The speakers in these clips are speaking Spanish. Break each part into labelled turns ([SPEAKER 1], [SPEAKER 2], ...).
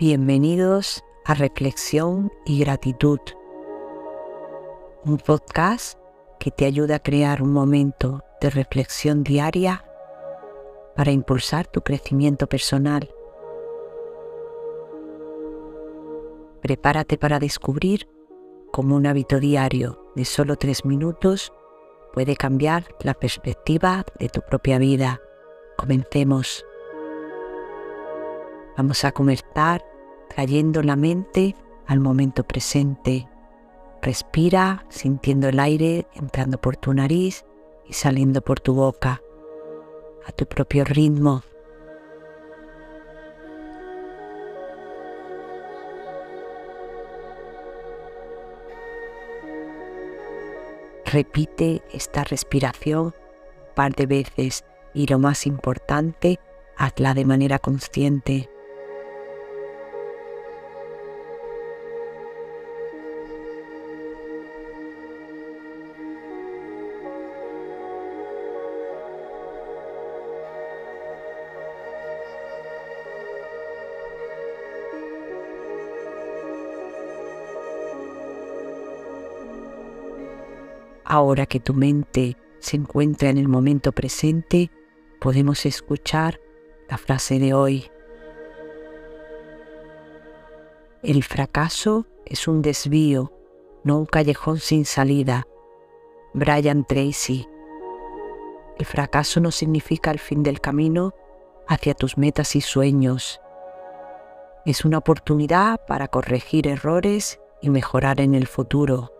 [SPEAKER 1] Bienvenidos a Reflexión y Gratitud, un podcast que te ayuda a crear un momento de reflexión diaria para impulsar tu crecimiento personal. Prepárate para descubrir cómo un hábito diario de solo tres minutos puede cambiar la perspectiva de tu propia vida. Comencemos. Vamos a comenzar trayendo la mente al momento presente. Respira sintiendo el aire entrando por tu nariz y saliendo por tu boca a tu propio ritmo. Repite esta respiración un par de veces y lo más importante, hazla de manera consciente. Ahora que tu mente se encuentra en el momento presente, podemos escuchar la frase de hoy. El fracaso es un desvío, no un callejón sin salida. Brian Tracy. El fracaso no significa el fin del camino hacia tus metas y sueños. Es una oportunidad para corregir errores y mejorar en el futuro.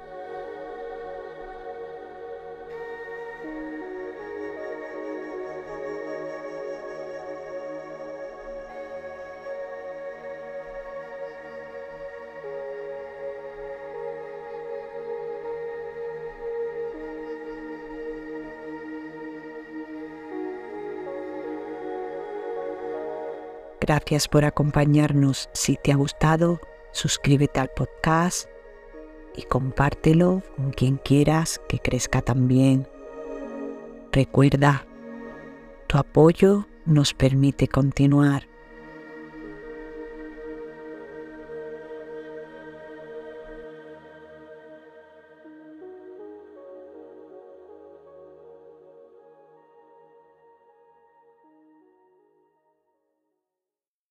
[SPEAKER 1] Gracias por acompañarnos. Si te ha gustado, suscríbete al podcast y compártelo con quien quieras que crezca también. Recuerda, tu apoyo nos permite continuar.